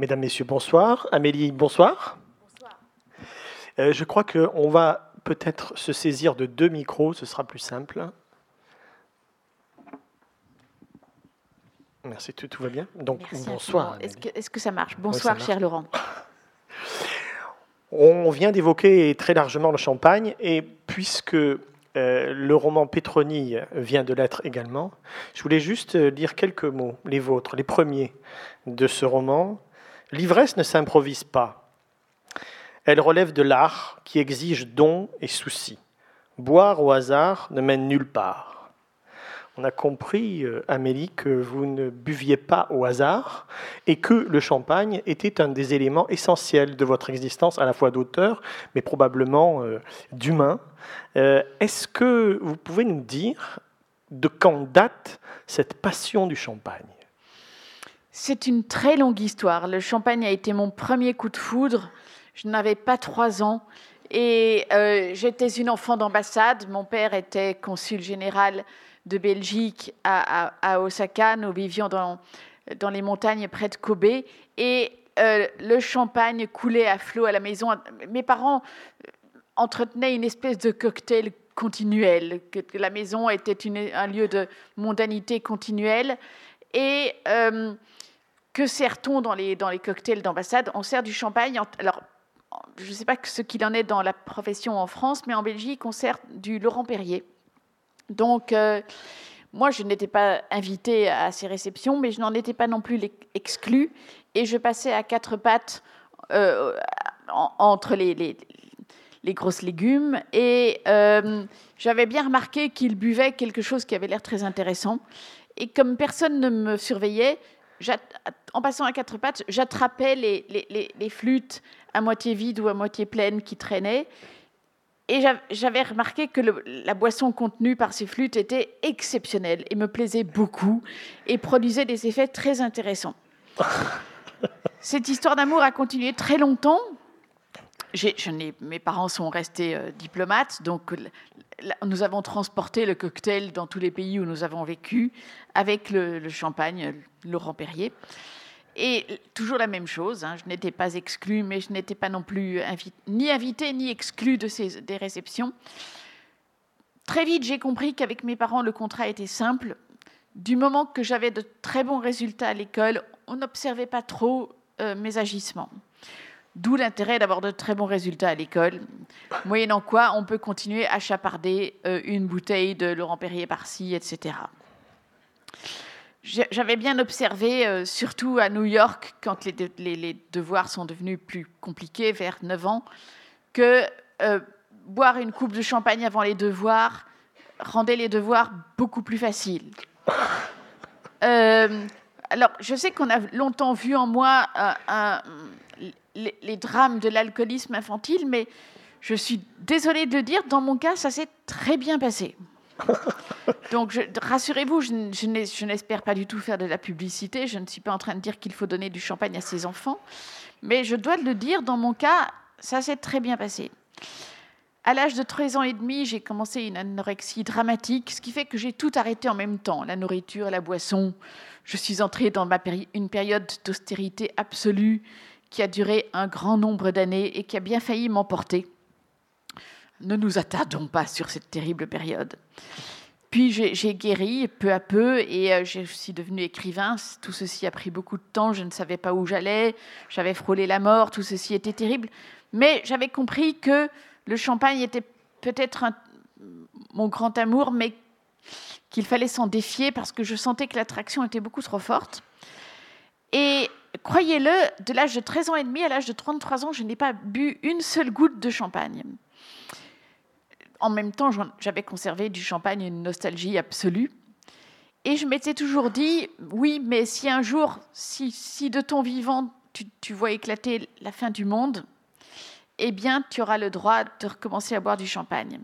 Mesdames, Messieurs, bonsoir. Amélie, bonsoir. Bonsoir. Euh, je crois qu'on va peut-être se saisir de deux micros, ce sera plus simple. Merci, tout, va bien. Donc, bonsoir. Est-ce que, ça marche? Bonsoir, cher Laurent. On vient d'évoquer très largement le champagne, et puisque euh, le roman Pétronille vient de l'être également, je voulais juste dire quelques mots, les vôtres, les premiers de ce roman. L'ivresse ne s'improvise pas. Elle relève de l'art qui exige don et souci. Boire au hasard ne mène nulle part. On a compris, euh, Amélie, que vous ne buviez pas au hasard et que le champagne était un des éléments essentiels de votre existence, à la fois d'auteur, mais probablement euh, d'humain. Euh, est-ce que vous pouvez nous dire de quand date cette passion du champagne? C'est une très longue histoire. Le champagne a été mon premier coup de foudre. Je n'avais pas trois ans. Et j'étais une enfant d'ambassade. Mon père était consul général de Belgique à, Osaka. Nous vivions dans, dans les montagnes près de Kobe. Et euh, le champagne coulait à flot à la maison. Mes parents entretenaient une espèce de cocktail continuel. La maison était un lieu de mondanité continuelle. Et euh, que sert-on dans les, cocktails d'ambassade? On sert du champagne. Alors, je ne sais pas ce qu'il en est dans la profession en France, mais en Belgique, on sert du Laurent Perrier. Donc, euh, moi, je n'étais pas invitée à ces réceptions, mais je n'en étais pas non plus exclue. Et je passais à quatre pattes euh, entre les, les, grosses légumes. Et euh, j'avais bien remarqué qu'il buvait quelque chose qui avait l'air très intéressant. Et comme personne ne me surveillait, en passant à quatre pattes, j'attrapais les, les, flûtes à moitié vides ou à moitié pleines qui traînaient. Et j'avais remarqué que la boisson contenue par ces flûtes était exceptionnelle et me plaisait beaucoup et produisait des effets très intéressants. Cette histoire d'amour a continué très longtemps. Mes parents sont restés euh, diplomates, donc nous avons transporté le cocktail dans tous les pays où nous avons vécu avec le, le champagne Laurent Perrier. Et toujours la même chose, hein, je n'étais pas exclue, mais je n'étais pas non plus ni invitée ni exclue de ces, des réceptions. Très vite, j'ai compris qu'avec mes parents, le contrat était simple. Du moment que j'avais de très bons résultats à l'école, on n'observait pas trop euh, mes agissements. D'où l'intérêt d'avoir de très bons résultats à l'école, moyennant quoi on peut continuer à chaparder euh, une bouteille de Laurent Perrier par-ci, etc j'avais bien observé, euh, surtout à New York, quand les, devoirs sont devenus plus compliqués, vers 9 ans, que euh, boire une coupe de champagne avant les devoirs rendait les devoirs beaucoup plus faciles. Alors, je sais qu'on a longtemps vu en moi les, les, drames de l'alcoolisme infantile, mais je suis désolée de le dire, dans mon cas, ça s'est très bien passé. Donc, rassurez-vous, je, n'espère pas du tout faire de la publicité. Je ne suis pas en train de dire qu'il faut donner du champagne à ses enfants. Mais je dois le dire, dans mon cas, ça s'est très bien passé. À l'âge de 13 ans et demi, j'ai commencé une anorexie dramatique, ce qui fait que j'ai tout arrêté en même temps, la nourriture, la boisson. Je suis entrée dans une période d'austérité absolue qui a duré un grand nombre d'années et qui a bien failli m'emporter ne nous attardons pas sur cette terrible période. Puis j'ai guéri peu à peu et euh, je suis devenue écrivain. Tout ceci a pris beaucoup de temps. Je ne savais pas où j'allais. J'avais frôlé la mort. Tout ceci était terrible. Mais j'avais compris que le champagne était peut-être mon grand amour, mais qu'il fallait s'en défier parce que je sentais que l'attraction était beaucoup trop forte. Et croyez-le, de l'âge de 13 ans et demi à l'âge de 33 ans, je n'ai pas bu une seule goutte de champagne en même temps, j'avais conservé du champagne une nostalgie absolue. Et je m'étais toujours dit, oui, mais si un jour, si, de ton vivant, tu, vois éclater la fin du monde, eh bien, tu auras le droit de recommencer à boire du champagne.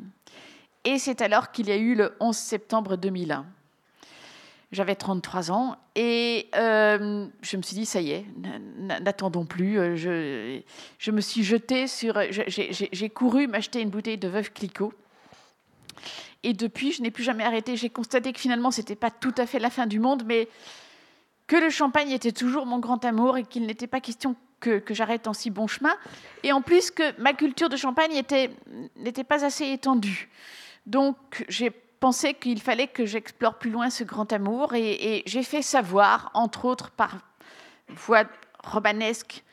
Et c'est alors qu'il y a eu le 11 septembre 2001. J'avais 33 ans et euh, je me suis dit, ça y est, n'attendons plus. Euh, je, me suis jetée sur... J'ai couru m'acheter une bouteille de Veuve Clicquot et depuis, je n'ai plus jamais arrêté. J'ai constaté que finalement, ce n'était pas tout à fait la fin du monde, mais que le champagne était toujours mon grand amour et qu'il n'était pas question que, j'arrête en si bon chemin. Et en plus que ma culture de champagne n'était pas assez étendue. Donc j'ai pensé qu'il fallait que j'explore plus loin ce grand amour et, j'ai fait savoir, entre autres par voie romanesque,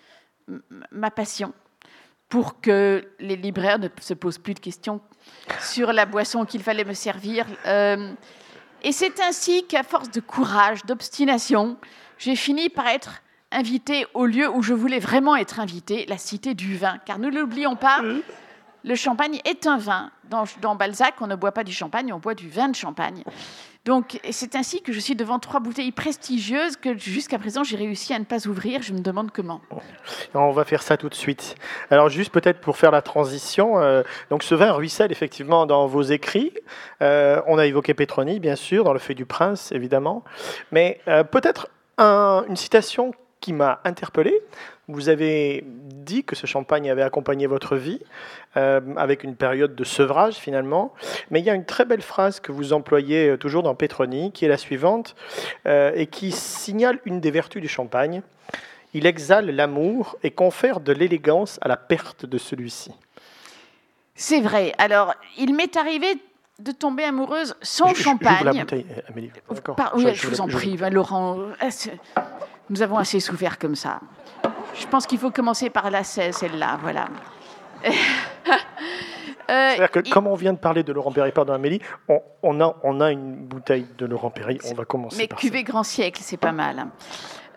ma passion pour que les libraires ne se posent plus de questions sur la boisson qu'il fallait me servir. Euh, et c'est ainsi qu'à force de courage, d'obstination, j'ai fini par être invité au lieu où je voulais vraiment être invité, la cité du vin. Car ne l'oublions pas, le champagne est un vin. Dans, Balzac, on ne boit pas du champagne, on boit du vin de champagne. Donc, c'est ainsi que je suis devant trois bouteilles prestigieuses que jusqu'à présent j'ai réussi à ne pas ouvrir. Je me demande comment. On va faire ça tout de suite. Alors, juste peut-être pour faire la transition, euh, donc ce vin ruisselle effectivement dans vos écrits. Euh, on a évoqué Petroni, bien sûr, dans Le Feuille du Prince, évidemment. Mais euh, peut-être une citation qui m'a interpellé. Vous avez dit que ce champagne avait accompagné votre vie euh, avec une période de sevrage finalement. Mais il y a une très belle phrase que vous employez euh, toujours dans Petroni qui est la suivante euh, et qui signale une des vertus du champagne. Il exhale l'amour et confère de l'élégance à la perte de celui-ci. C'est vrai. Alors, il m'est arrivé de tomber amoureuse sans champagne. la bouteille, Amélie. oui, je, vous en prie, Laurent. Nous avons assez souffert comme ça. Je pense qu'il faut commencer par la celle-là, voilà. Euh, C'est-à-dire que comme on vient de parler de Laurent Perry, pardon Amélie, on, on, a, on a une bouteille de Laurent Perry, on va commencer mais par cuvée grand siècle, c'est pas mal.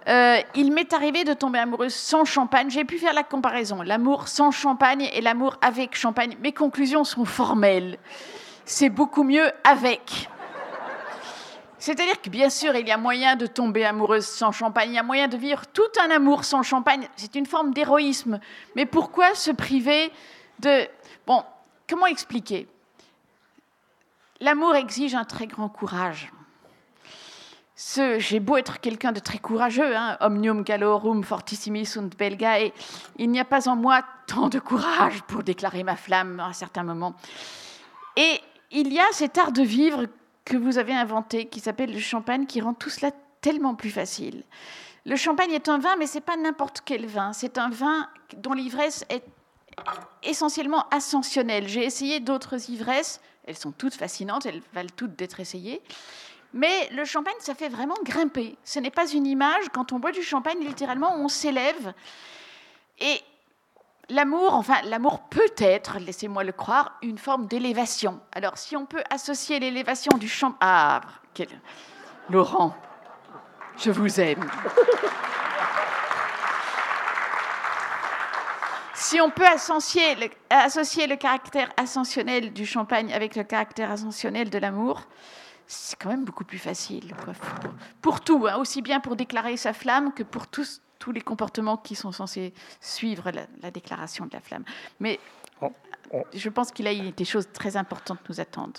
Euh, il m'est arrivé de tomber amoureuse sans champagne. J'ai pu faire la comparaison. L'amour sans champagne et l'amour avec champagne. Mes conclusions sont formelles. C'est beaucoup mieux avec. C'est-à-dire que bien sûr, il y a moyen de tomber amoureuse sans champagne, il y a moyen de vivre tout un amour sans champagne. C'est une forme d'héroïsme. Mais pourquoi se priver de... Bon, comment expliquer? L'amour exige un très grand courage. J'ai beau être quelqu'un de très courageux, hein, omnium galorum fortissimis sunt belga, et il n'y a pas en moi tant de courage pour déclarer ma flamme à un certain moment. Et il y a cet art de vivre que vous avez inventé qui s'appelle le champagne qui rend tout cela tellement plus facile. Le champagne est un vin, mais ce n'est pas n'importe quel vin. C'est un vin dont l'ivresse est essentiellement ascensionnelle. J'ai essayé d'autres ivresses, elles sont toutes fascinantes, elles valent toutes d'être essayées. Mais le champagne, ça fait vraiment grimper. Ce n'est pas une image. Quand on boit du champagne, littéralement, on s'élève. Et L'amour, enfin, l'amour peut être, laissez-moi le croire, une forme d'élévation. Alors, si on peut associer l'élévation du champ... Ah. Laurent, je vous aime. si on peut associer le, associer le, caractère ascensionnel du champagne avec le caractère ascensionnel de l'amour, c'est quand même beaucoup plus facile. Pour, tout, hein, aussi bien pour déclarer sa flamme que pour tous, tous les comportements qui sont censés suivre la, déclaration de la flamme. Mais je pense qu'il y a des choses très importantes nous attendent.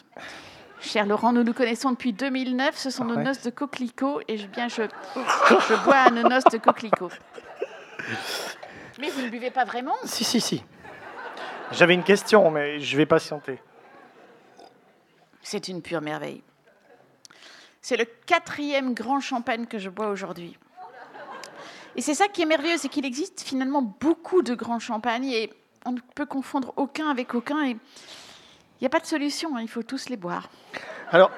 Cher Laurent, nous nous connaissons depuis 2009. Ce sont nos noces de coquelicot et je, bien, je, je bois à nos noces de coquelicot. Mais vous ne buvez pas vraiment? Si, si, si. J'avais une question, mais je vais patienter. C'est une pure merveille. C'est le quatrième grand champagne que je bois aujourd'hui. Et c'est ça qui est merveilleux, c'est qu'il existe finalement beaucoup de grands champagnes et on ne peut confondre aucun avec aucun. Et il n'y a pas de solution, hein, il faut tous les boire. Alors,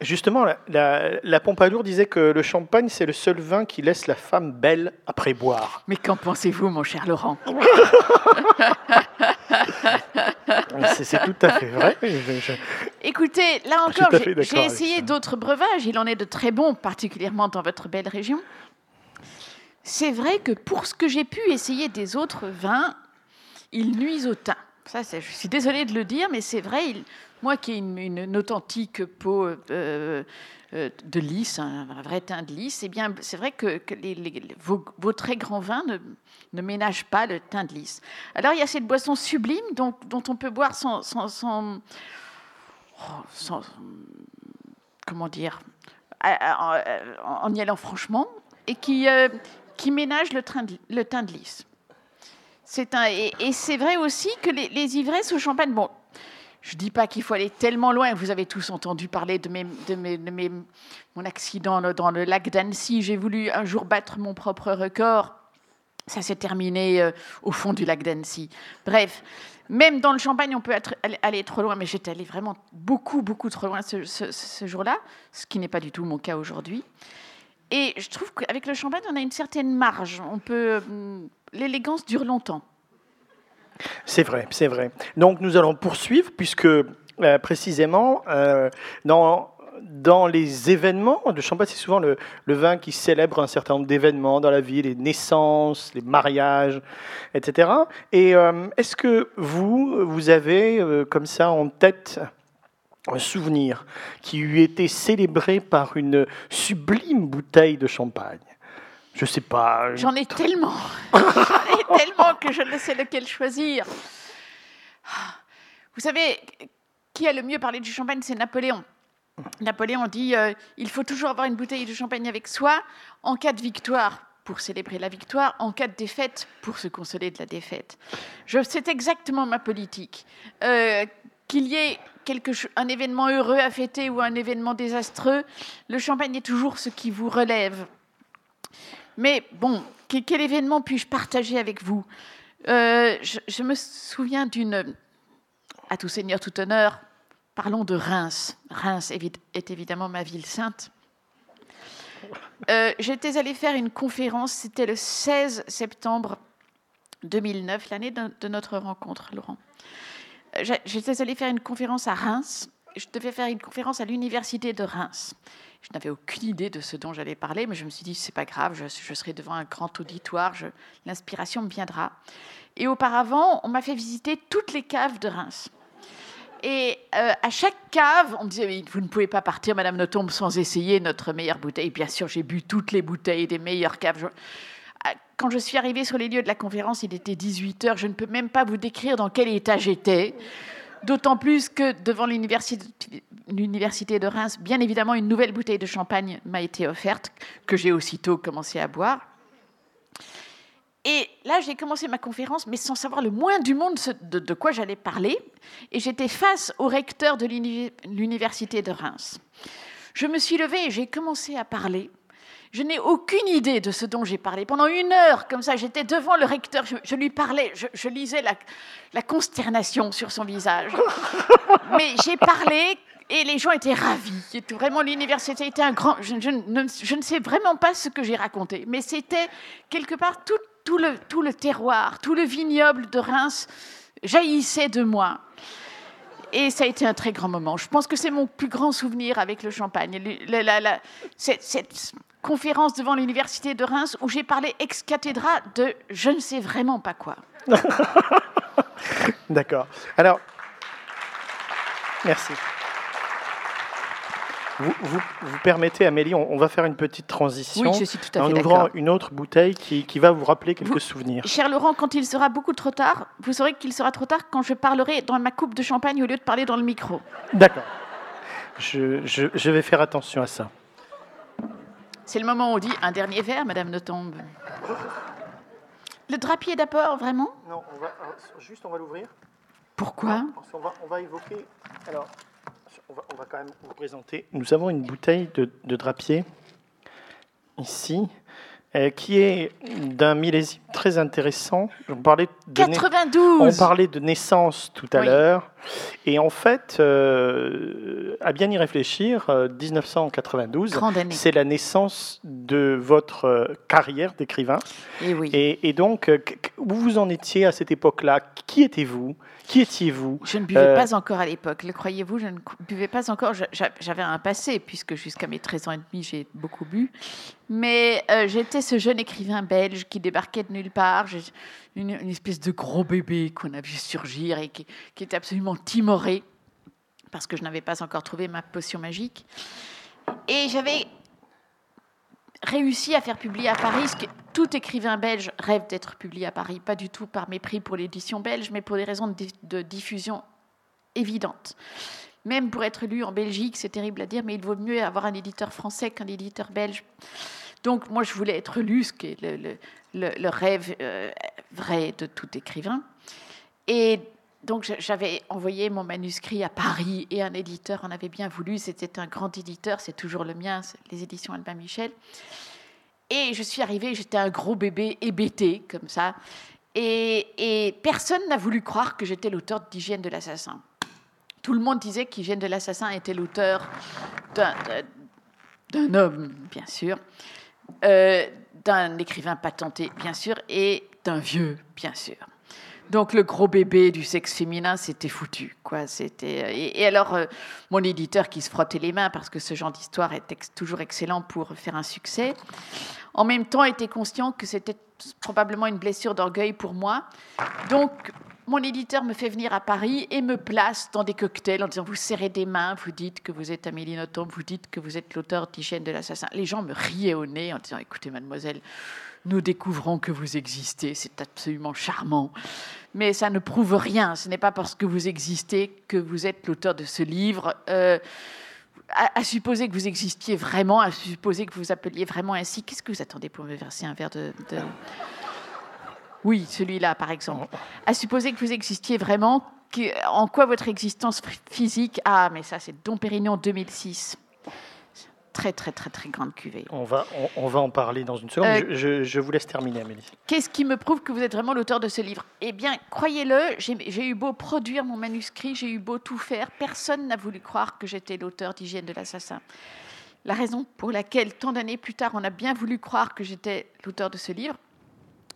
justement, la, Pompadour disait que le champagne, c'est le seul vin qui laisse la femme belle après boire. Mais qu'en pensez-vous, mon cher Laurent? C'est tout à fait vrai. Écoutez, là encore, j'ai essayé d'autres breuvages. Il en est de très bons, particulièrement dans votre belle région c'est vrai que pour ce que j'ai pu essayer des autres vins, ils nuisent au teint. Ça, je suis désolée de le dire, mais c'est vrai. moi qui ai une, authentique peau euh, euh, de lys, un, vrai teint de lys, eh c'est vrai que, vos, très grands vins ne, ménagent pas le teint de lys. Alors, il y a cette boisson sublime dont, on peut boire sans, oh, comment dire, en y allant franchement, et qui, euh, qui ménage le, train le teint de lys. Et, c'est vrai aussi que les, ivresses au champagne, bon, Je ne dis pas qu'il faut aller tellement loin. Vous avez tous entendu parler de, de, de mon accident dans le lac d'Annecy. J'ai voulu un jour battre mon propre record. Ça s'est terminé euh, au fond du lac d'Annecy. Bref, même dans le champagne, on peut aller trop loin, mais j'étais allée vraiment beaucoup, beaucoup trop loin ce jour-là, ce qui n'est pas du tout mon cas aujourd'hui. Et je trouve qu'avec le champagne, on a une certaine marge. On peut, euh, l'élégance dure longtemps. C'est vrai, c'est vrai. Donc nous allons poursuivre puisque euh, précisément euh, dans dans les événements de champagne, c'est souvent le, le, vin qui célèbre un certain nombre d'événements dans la vie, les naissances, les mariages, etc. Et est-ce que vous, vous avez comme ça en tête un souvenir qui eût été célébré par une sublime bouteille de champagne. Je sais pas. J'en ai tellement. J'en ai tellement que je ne sais lequel choisir. Vous savez, qui a le mieux parlé du champagne C'est Napoléon. Napoléon dit euh, il faut toujours avoir une bouteille de champagne avec soi en cas de victoire pour célébrer la victoire, en cas de défaite pour se consoler de la défaite. C'est exactement ma politique. Euh, qu'il y ait quelque, un événement heureux à fêter ou un événement désastreux, le champagne est toujours ce qui vous relève. Mais bon, quel, événement puis-je partager avec vous? Euh, je, me souviens d'une... À tout seigneur, tout honneur, parlons de Reims. Reims est évidemment ma ville sainte. Euh, j'étais allée faire une conférence, c'était le 16 septembre 2009, l'année de notre rencontre, Laurent. J'étais allée faire une conférence à Reims. Je devais faire une conférence à l'université de Reims. Je n'avais aucune idée de ce dont j'allais parler, mais je me suis dit, c'est pas grave, je, serai devant un grand auditoire, l'inspiration me viendra. Et auparavant, on m'a fait visiter toutes les caves de Reims. Et euh, à chaque cave, on me disait, vous ne pouvez pas partir, Madame Nothomb, sans essayer notre meilleure bouteille. Bien sûr, j'ai bu toutes les bouteilles des meilleures caves. Quand je suis arrivée sur les lieux de la conférence, il était 18 heures. Je ne peux même pas vous décrire dans quel état j'étais. D'autant plus que devant l'université de Reims, bien évidemment, une nouvelle bouteille de champagne m'a été offerte, que j'ai aussitôt commencé à boire. Et là, j'ai commencé ma conférence, mais sans savoir le moins du monde de, de quoi j'allais parler. Et j'étais face au recteur de l'université de Reims. Je me suis levée et j'ai commencé à parler. Je n'ai aucune idée de ce dont j'ai parlé. Pendant une heure, comme ça, j'étais devant le recteur, je, lui parlais, je, lisais la, consternation sur son visage. Mais j'ai parlé et les gens étaient ravis. Vraiment, l'université était un grand... Je, ne, sais vraiment pas ce que j'ai raconté, mais c'était quelque part tout, le, tout le terroir, tout le vignoble de Reims jaillissait de moi. Et ça a été un très grand moment. Je pense que c'est mon plus grand souvenir avec le champagne. cette, conférence devant l'université de Reims où j'ai parlé ex cathedra de je ne sais vraiment pas quoi. D'accord. Alors, merci. Vous, vous, permettez, Amélie, on, va faire une petite transition oui, je suis tout à en ouvrant une autre bouteille qui, qui va vous rappeler quelques souvenirs. Cher Laurent, quand il sera beaucoup trop tard, vous saurez qu'il sera trop tard quand je parlerai dans ma coupe de champagne au lieu de parler dans le micro. D'accord. Je, je, je vais faire attention à ça. C'est le moment où on dit un dernier verre, Madame Nothomb. Le drapier d'abord, vraiment? Non, on va, euh, juste on va l'ouvrir. Pourquoi? On, va, on va évoquer. Alors, on va, on va, quand même vous présenter. Nous avons une bouteille de, de drapier ici. Euh, qui est d'un millésime très intéressant. On parlait de 92 On parlait de naissance tout à l'heure. Et en fait, euh, à bien y réfléchir, 1992, euh, c'est la naissance de votre carrière d'écrivain. Et, oui. et, donc, où vous en étiez à cette époque-là? Qui étiez-vous? Qui étiez-vous? Je ne buvais pas encore à l'époque. Le croyez-vous, je ne buvais pas encore. J'avais un passé, puisque jusqu'à mes 13 ans et demi, j'ai beaucoup bu. Mais j'étais ce jeune écrivain belge qui débarquait de nulle part, une, espèce de gros bébé qu'on a vu surgir et qui, était absolument timoré parce que je n'avais pas encore trouvé ma potion magique. Et j'avais réussi à faire publier à Paris ce que tout écrivain belge rêve d'être publié à Paris, pas du tout par mépris pour l'édition belge, mais pour des raisons de, diffusion évidentes. Même pour être lu en Belgique, c'est terrible à dire, mais il vaut mieux avoir un éditeur français qu'un éditeur belge. Donc moi, je voulais être lu, ce qui est le, rêve euh, vrai de tout écrivain. Et donc j'avais envoyé mon manuscrit à Paris et un éditeur en avait bien voulu. C'était un grand éditeur, c'est toujours le mien, les éditions Albin Michel. Et je suis arrivée, j'étais un gros bébé hébété comme ça. Et, et personne n'a voulu croire que j'étais l'auteur d'Hygiène de l'assassin. Tout le monde disait qu'Hygiène de l'assassin était l'auteur d'un homme, bien sûr, euh, d'un écrivain patenté, bien sûr, et d'un vieux, bien sûr. Donc le gros bébé du sexe féminin, c'était foutu, quoi. C'était et, alors euh, mon éditeur qui se frottait les mains parce que ce genre d'histoire est toujours excellent pour faire un succès. En même temps, était conscient que c'était probablement une blessure d'orgueil pour moi. Donc mon éditeur me fait venir à Paris et me place dans des cocktails en disant vous serrez des mains, vous dites que vous êtes Amélie Nothomb, vous dites que vous êtes l'auteur d'Hygiène de l'assassin. Les gens me riaient au nez en disant écoutez mademoiselle, nous découvrons que vous existez, c'est absolument charmant. Mais ça ne prouve rien, ce n'est pas parce que vous existez que vous êtes l'auteur de ce livre. Euh, à, supposer que vous existiez vraiment, à supposer que vous appeliez vraiment ainsi, qu'est-ce que vous attendez pour me verser un verre de... Oui, celui-là, par exemple. À supposer que vous existiez vraiment, en quoi votre existence physique... Ah, mais ça, c'est Dom Pérignon 2006 très, très, très, très grande cuvée. On va, on, va en parler dans une seconde. Euh, je, vous laisse terminer, Amélie. Qu'est-ce qui me prouve que vous êtes vraiment l'auteur de ce livre? Eh bien, croyez-le, j'ai eu beau produire mon manuscrit, j'ai eu beau tout faire, personne n'a voulu croire que j'étais l'auteur d'Hygiène de l'assassin. La raison pour laquelle, tant d'années plus tard, on a bien voulu croire que j'étais l'auteur de ce livre,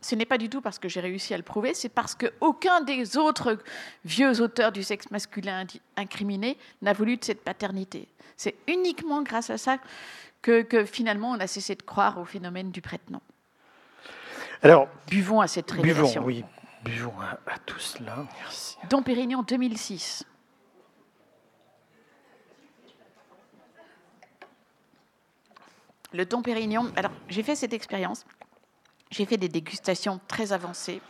ce n'est pas du tout parce que j'ai réussi à le prouver, c'est parce qu'aucun des autres vieux auteurs du sexe masculin incriminé n'a voulu de cette paternité. C'est uniquement grâce à ça que, finalement on a cessé de croire au phénomène du prête-nom. Alors, buvons à cette révélation. Buvons, oui, buvons à, tout cela. Merci. Dom Pérignon 2006. Le Dom Pérignon. Alors, j'ai fait cette expérience. J'ai fait des dégustations très avancées.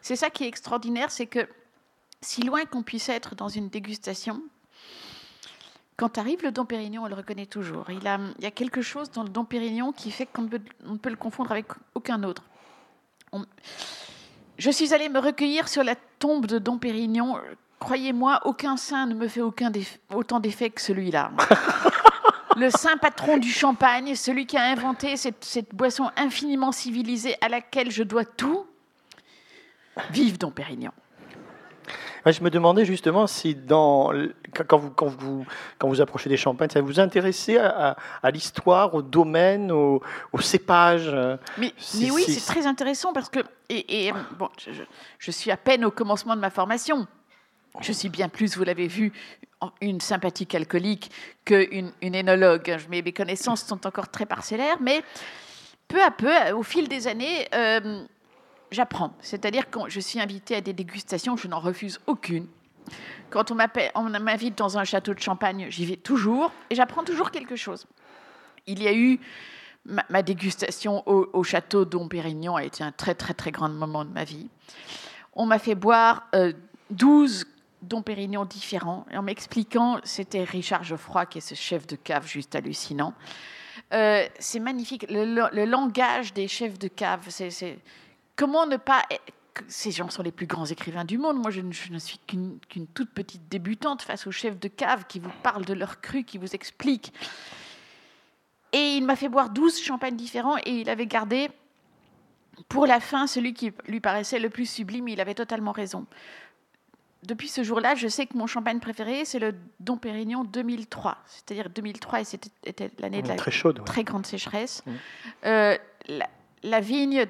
C'est ça qui est extraordinaire, c'est que si loin qu'on puisse être dans une dégustation, quand arrive le Dom Pérignon, on le reconnaît toujours. Il, a, il y a quelque chose dans le Dom Pérignon qui fait qu'on ne peut le confondre avec aucun autre. je suis allée me recueillir sur la tombe de Dom Pérignon. Croyez-moi, aucun saint ne me fait autant d'effet que celui-là. le saint patron du champagne, celui qui a inventé cette, cette boisson infiniment civilisée à laquelle je dois tout. Vive Dom Pérignon je me demandais justement si, dans, quand, vous, quand, vous, quand vous approchez des champagnes, ça vous intéressait à, à, l'histoire, au domaine, au, au cépage euh, Mais, oui, c'est très intéressant parce que et, bon, je, suis à peine au commencement de ma formation. Je suis bien plus, vous l'avez vu, une sympathique alcoolique qu'une une énologue. Mes, connaissances sont encore très parcellaires, mais peu à peu, au fil des années, euh, j'apprends. C'est-à-dire quand je suis invitée à des dégustations, je n'en refuse aucune. Quand on m'invite dans un château de champagne, j'y vais toujours et j'apprends toujours quelque chose. Il y a eu ma, dégustation au, château Dom Pérignon a été un très très très grand moment de ma vie. On m'a fait boire 12 euh, Dom Pérignon différents en m'expliquant, c'était Richard Geoffroy qui est ce chef de cave juste hallucinant. Euh, c'est magnifique, le, le, langage des chefs de cave, c'est Comment ne pas... Ces gens sont les plus grands écrivains du monde. Moi, je ne, suis qu'une toute petite débutante face aux chefs de cave qui vous parlent de leur cru, qui vous expliquent. Et il m'a fait boire 12 champagnes différents et il avait gardé pour la fin celui qui lui paraissait le plus sublime. Il avait totalement raison. Depuis ce jour-là, je sais que mon champagne préféré, c'est le Dom Pérignon 2003. C'est-à-dire 2003, et c'était l'année de la très, chaude, très grande sécheresse. Mmh. Euh, la, la, vigne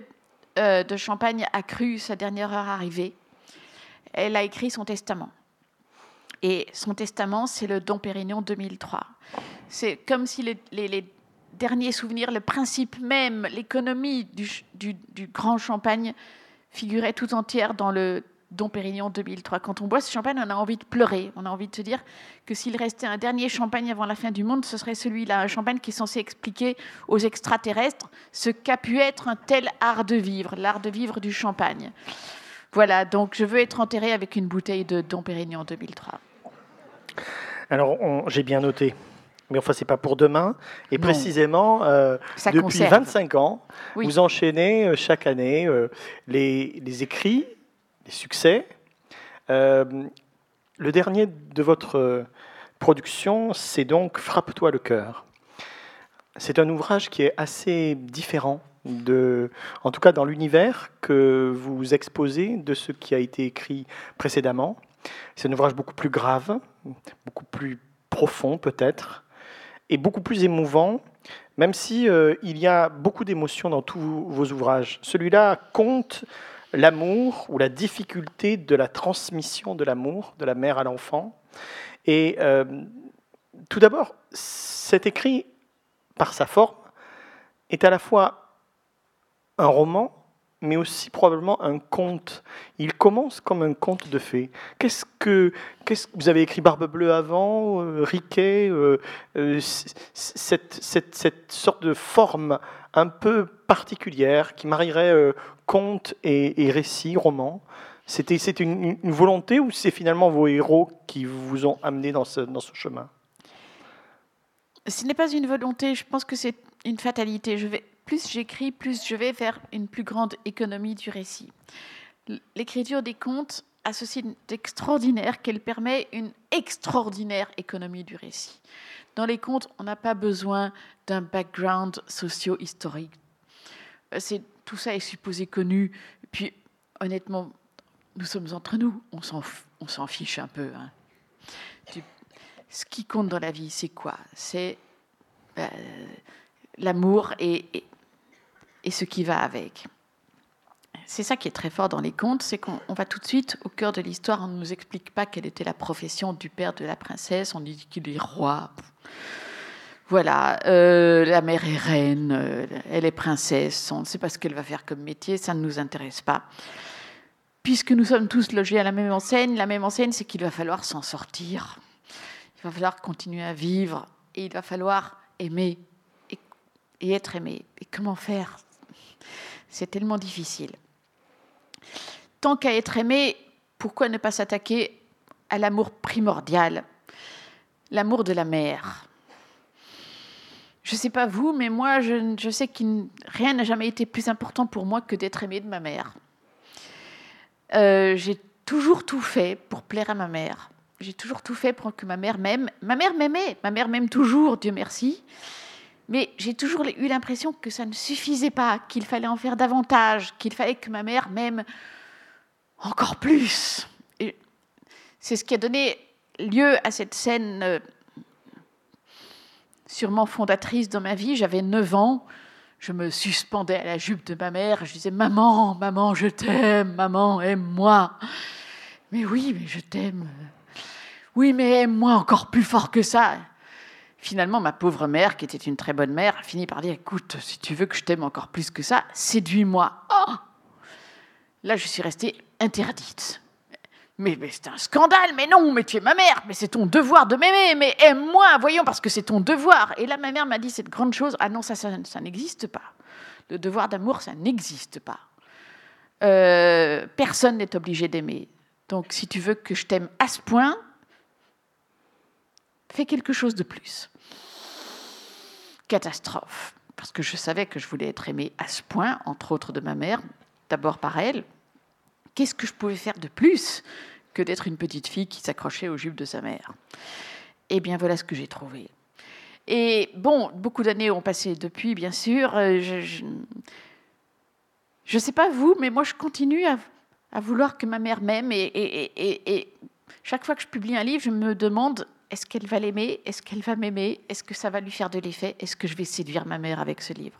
euh, de Champagne a cru sa dernière heure arrivée. Elle a écrit son testament. Et son testament, c'est le Don Pérignon 2003. C'est comme si les, derniers souvenirs, le principe même, l'économie du, grand champagne figurait tout entière dans le Dom Pérignon 2003. Quand on boit ce champagne, on a envie de pleurer. On a envie de se dire que s'il restait un dernier champagne avant la fin du monde, ce serait celui-là. Un champagne qui est censé expliquer aux extraterrestres ce qu'a pu être un tel art de vivre, l'art de vivre du champagne. Voilà, donc je veux être enterré avec une bouteille de Dom Pérignon 2003. Alors, j'ai bien noté. Mais enfin, c'est pas pour demain. Et précisément, euh, depuis 25 ans, vous enchaînez euh, chaque année euh, les, les écrits les succès, le dernier de votre production, c'est donc Frappe-toi le cœur. C'est un ouvrage qui est assez différent de, en tout cas dans l'univers que vous exposez de ce qui a été écrit précédemment. C'est un ouvrage beaucoup plus grave, beaucoup plus profond peut-être, et beaucoup plus émouvant, même si euh, il y a beaucoup d'émotions dans tous vos ouvrages. Celui-là compte l'amour ou la difficulté de la transmission de l'amour de la mère à l'enfant. Et euh, tout d'abord, cet écrit par sa forme, est à la fois un roman, mais aussi probablement un conte. Il commence comme un conte de fées. Qu'est-ce que, qu'est-ce vous avez écrit Barbe Bleue avant, euh, Riquet, euh, cette, cette, cette, sorte de forme un peu particulière qui marierait conte et, récit, roman. C'était une, une, volonté ou c'est finalement vos héros qui vous ont amené dans ce, dans ce chemin? Ce n'est pas une volonté, je pense que c'est une fatalité. Je vais, plus j'écris, plus je vais faire une plus grande économie du récit. L'écriture des contes a ceci d'extraordinaire qu'elle permet une extraordinaire économie du récit. Dans les contes, on n'a pas besoin d'un background socio-historique. Euh, c'est, tout ça est supposé connu. Puis, honnêtement, nous sommes entre nous, on s'en, on s'en fiche un peu. Hein ce qui compte dans la vie, c'est quoi? C'est euh, l'amour et, et, ce qui va avec. C'est ça qui est très fort dans les contes, c'est qu'on va tout de suite au cœur de l'histoire. On ne nous explique pas quelle était la profession du père de la princesse. On dit qu'il est roi. Voilà, euh, la mère est reine, euh, elle est princesse. On ne sait pas ce qu'elle va faire comme métier, ça ne nous intéresse pas. Puisque nous sommes tous logés à la même enseigne, la même enseigne, c'est qu'il va falloir s'en sortir. Il va falloir continuer à vivre et il va falloir aimer et, être aimé. Et comment faire? C'est tellement difficile. Tant qu'à être aimé, pourquoi ne pas s'attaquer à l'amour primordial, l'amour de la mère? Je ne sais pas vous, mais moi, je, sais que rien n'a jamais été plus important pour moi que d'être aimé de ma mère. Euh, j'ai toujours tout fait pour plaire à ma mère j'ai toujours tout fait pour que ma mère m'aime. Ma mère m'aimait, ma mère m'aime toujours, Dieu merci. Mais j'ai toujours eu l'impression que ça ne suffisait pas, qu'il fallait en faire davantage, qu'il fallait que ma mère m'aime encore plus. C'est ce qui a donné lieu à cette scène euh, sûrement fondatrice dans ma vie. J'avais 9 ans, je me suspendais à la jupe de ma mère, je disais Maman, maman, je t'aime, maman, aime-moi. Mais oui, mais je t'aime. Oui, mais aime-moi encore plus fort que ça. Finalement, ma pauvre mère, qui était une très bonne mère, a fini par dire Écoute, si tu veux que je t'aime encore plus que ça, séduis-moi. Oh Là, je suis restée interdite. Mais, c'est un scandale, mais non, mais tu es ma mère, mais c'est ton devoir de m'aimer, mais aime-moi, voyons, parce que c'est ton devoir. Et là, ma mère m'a dit cette grande chose Ah non, ça, ça, n'existe pas. Le devoir d'amour, ça n'existe pas. Euh, personne n'est obligé d'aimer. Donc, si tu veux que je t'aime à ce point, fais quelque chose de plus. Catastrophe, parce que je savais que je voulais être aimée à ce point, entre autres de ma mère, d'abord par elle. Qu'est-ce que je pouvais faire de plus que d'être une petite fille qui s'accrochait aux jupes de sa mère? Eh bien, voilà ce que j'ai trouvé. Et bon, beaucoup d'années ont passé depuis, bien sûr. Euh, je ne sais pas vous, mais moi, je continue à, vouloir que ma mère m'aime. Et, et, chaque fois que je publie un livre, je me demande est-ce qu'elle va l'aimer? Est-ce qu'elle va m'aimer? Est-ce que ça va lui faire de l'effet? Est-ce que je vais séduire ma mère avec ce livre?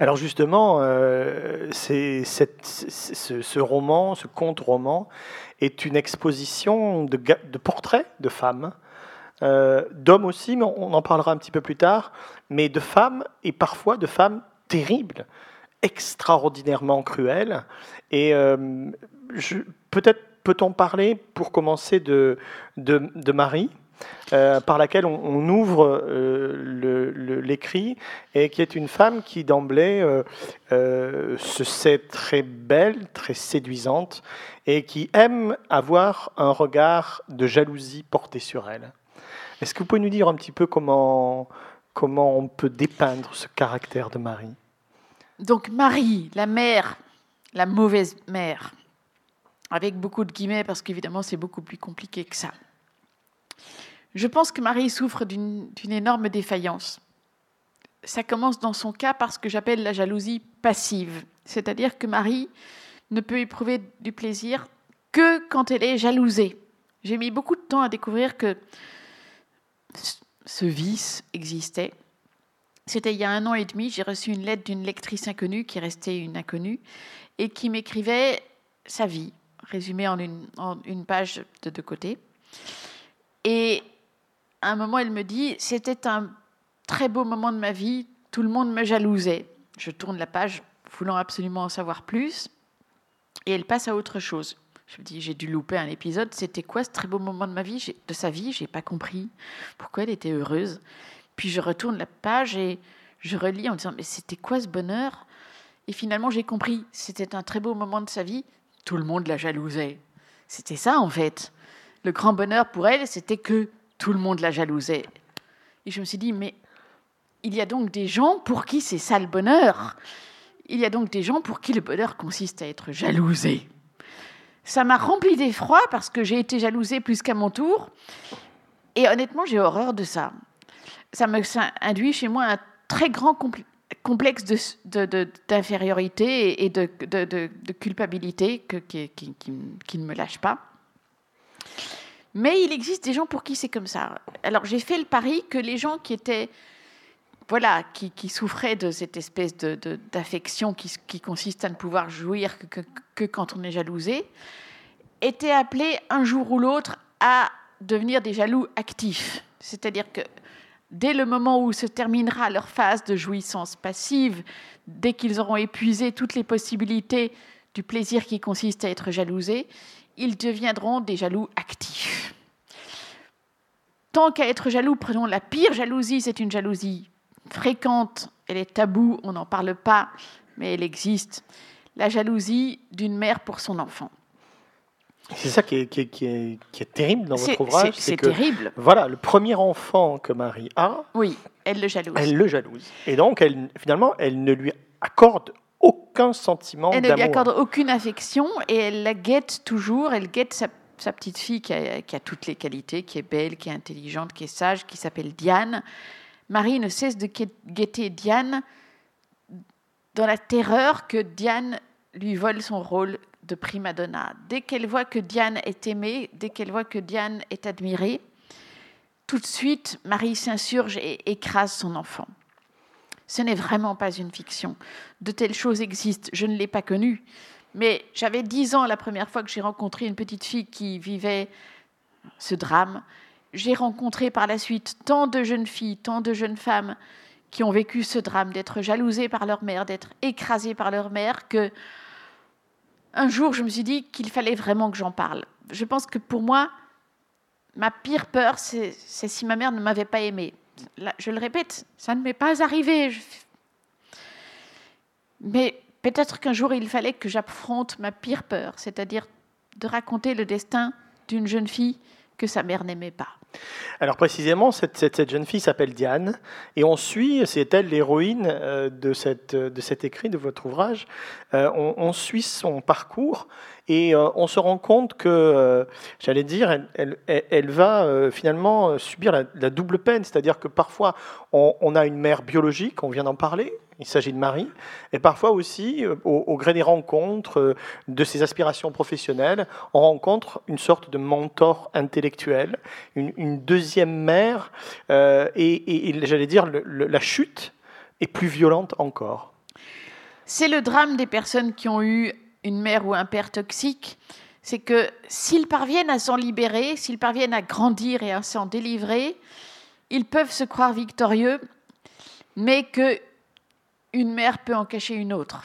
Alors justement, euh, ce, roman, ce conte-roman, est une exposition de, portraits de femmes, euh, d'hommes aussi, mais on en parlera un petit peu plus tard, mais de femmes et parfois de femmes terribles, extraordinairement cruelles. Et euh, peut-être peut-on parler, pour commencer, de Marie, euh, par laquelle on, ouvre euh, l'écrit et qui est une femme qui d'emblée euh, se sait très belle, très séduisante et qui aime avoir un regard de jalousie porté sur elle. Est-ce que vous pouvez nous dire un petit peu comment, comment on peut dépeindre ce caractère de Marie? Donc Marie, la mère, la mauvaise mère, avec beaucoup de guillemets parce qu'évidemment c'est beaucoup plus compliqué que ça. Je pense que Marie souffre d'une énorme défaillance. Ça commence dans son cas par ce que j'appelle la jalousie passive, c'est-à-dire que Marie ne peut éprouver du plaisir que quand elle est jalousée. J'ai mis beaucoup de temps à découvrir que ce vice existait. C'était il y a un an et demi, j'ai reçu une lettre d'une lectrice inconnue qui restait une inconnue et qui m'écrivait sa vie, résumée en une, page de deux côtés. Et à un moment, elle me dit C'était un très beau moment de ma vie, tout le monde me jalousait. Je tourne la page, voulant absolument en savoir plus, et elle passe à autre chose. Je me dis, j'ai dû louper un épisode. C'était quoi ce très beau moment de ma vie, de sa vie? J'ai pas compris pourquoi elle était heureuse? Puis je retourne la page et je relis en disant, mais c'était quoi ce bonheur? Et finalement, j'ai compris. C'était un très beau moment de sa vie. Tout le monde la jalousait. C'était ça en fait. Le grand bonheur pour elle, c'était que tout le monde la jalousait. Et je me suis dit, mais il y a donc des gens pour qui c'est ça le bonheur. Il y a donc des gens pour qui le bonheur consiste à être jalousé. Ça m'a rempli d'effroi parce que j'ai été jalousée plus qu'à mon tour. Et honnêtement, j'ai horreur de ça. Ça me induit chez moi un très grand complexe d'infériorité et de, de, culpabilité que, qui, qui, qui, ne me lâche pas. Mais il existe des gens pour qui c'est comme ça. Alors j'ai fait le pari que les gens qui étaient voilà, qui, souffraient de cette espèce d'affection qui, qui, consiste à ne pouvoir jouir que, que, quand on est jalousé, étaient appelés un jour ou l'autre à devenir des jaloux actifs. C'est-à-dire que dès le moment où se terminera leur phase de jouissance passive, dès qu'ils auront épuisé toutes les possibilités du plaisir qui consiste à être jalousé, ils deviendront des jaloux actifs. Tant qu'à être jaloux, prenons la pire jalousie, c'est une jalousie fréquente, elle est taboue, on n'en parle pas, mais elle existe. La jalousie d'une mère pour son enfant. C'est ça qui est, qui, est, terrible dans votre ouvrage. C'est terrible. Voilà, le premier enfant que Marie a. Oui, elle le jalouse. Elle le jalouse. Et donc, elle, finalement, elle ne lui accorde aucun sentiment Elle ne lui accorde aucune affection et elle la guette toujours. Elle guette sa, petite fille qui a, qui a, toutes les qualités, qui est belle, qui est intelligente, qui est sage, qui s'appelle Diane. Marie ne cesse de guetter Diane dans la terreur que Diane lui vole son rôle de prima donna. Dès qu'elle voit que Diane est aimée, dès qu'elle voit que Diane est admirée, tout de suite, Marie s'insurge et écrase son enfant. Ce n'est vraiment pas une fiction. De telles choses existent. Je ne l'ai pas connue. Mais j'avais dix ans la première fois que j'ai rencontré une petite fille qui vivait ce drame j'ai rencontré par la suite tant de jeunes filles, tant de jeunes femmes qui ont vécu ce drame d'être jalousées par leur mère, d'être écrasées par leur mère, que un jour je me suis dit qu'il fallait vraiment que j'en parle. Je pense que pour moi, ma pire peur, c'est si ma mère ne m'avait pas aimée. Je le répète, ça ne m'est pas arrivé. Mais peut-être qu'un jour il fallait que j'affronte ma pire peur, c'est-à-dire de raconter le destin d'une jeune fille que sa mère n'aimait pas. Alors précisément, cette, jeune fille s'appelle Diane, et on suit, c'est elle l'héroïne euh, de cet écrit, de votre ouvrage, euh, on, suit son parcours, et euh, on se rend compte que, j'allais dire, elle, va finalement subir la, double peine, c'est-à-dire que parfois on, a une mère biologique, on vient d'en parler, il s'agit de Marie, et parfois aussi, euh, au, gré des rencontres, euh, de ses aspirations professionnelles, on rencontre une sorte de mentor intellectuel, une, deuxième mère, euh, et, j'allais dire, la chute est plus violente encore. C'est le drame des personnes qui ont eu une mère ou un père toxique, c'est que s'ils parviennent à s'en libérer, s'ils parviennent à grandir et à s'en délivrer, ils peuvent se croire victorieux, mais que une mère peut en cacher une autre.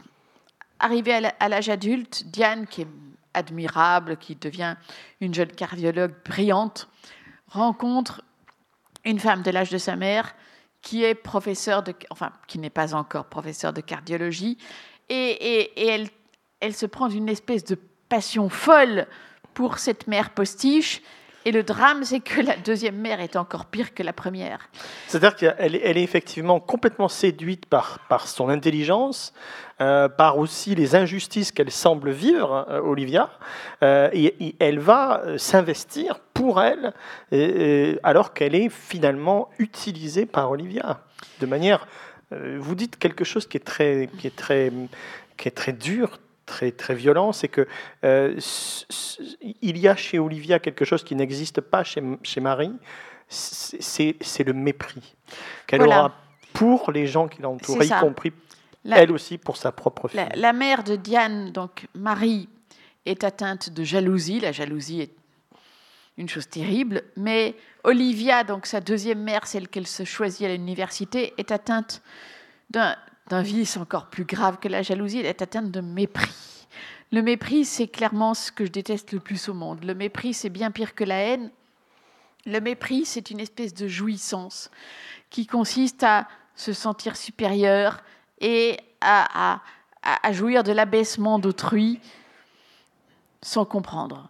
Arrivée à l'âge adulte, Diane, qui est admirable, qui devient une jeune cardiologue brillante, rencontre une femme de l'âge de sa mère qui est enfin, qui n'est pas encore professeure de cardiologie, et, elle, elle se prend d'une espèce de passion folle pour cette mère postiche Et le drame, c'est que la deuxième mère est encore pire que la première. C'est-à-dire qu'elle est effectivement complètement séduite par, par son intelligence, euh, par aussi les injustices qu'elle semble vivre, euh, Olivia, euh, et, elle va s'investir pour elle, alors qu'elle est finalement utilisée par Olivia de manière. vous dites quelque chose qui est très, qui est très, qui est très dur, très, très violent, c'est que euh, il y a chez Olivia quelque chose qui n'existe pas chez, chez Marie, c'est le mépris qu'elle aura pour les gens qui l'entourent, y compris elle aussi pour sa propre fille. La, mère de Diane, donc Marie, est atteinte de jalousie. La jalousie est une chose terrible, mais Olivia, donc sa deuxième mère, celle qu'elle se choisit à l'université, est atteinte d'un d'un vice encore plus grave que la jalousie, elle est atteinte de mépris. Le mépris, c'est clairement ce que je déteste le plus au monde. Le mépris, c'est bien pire que la haine. Le mépris, c'est une espèce de jouissance qui consiste à se sentir supérieur et à, à jouir de l'abaissement d'autrui sans comprendre.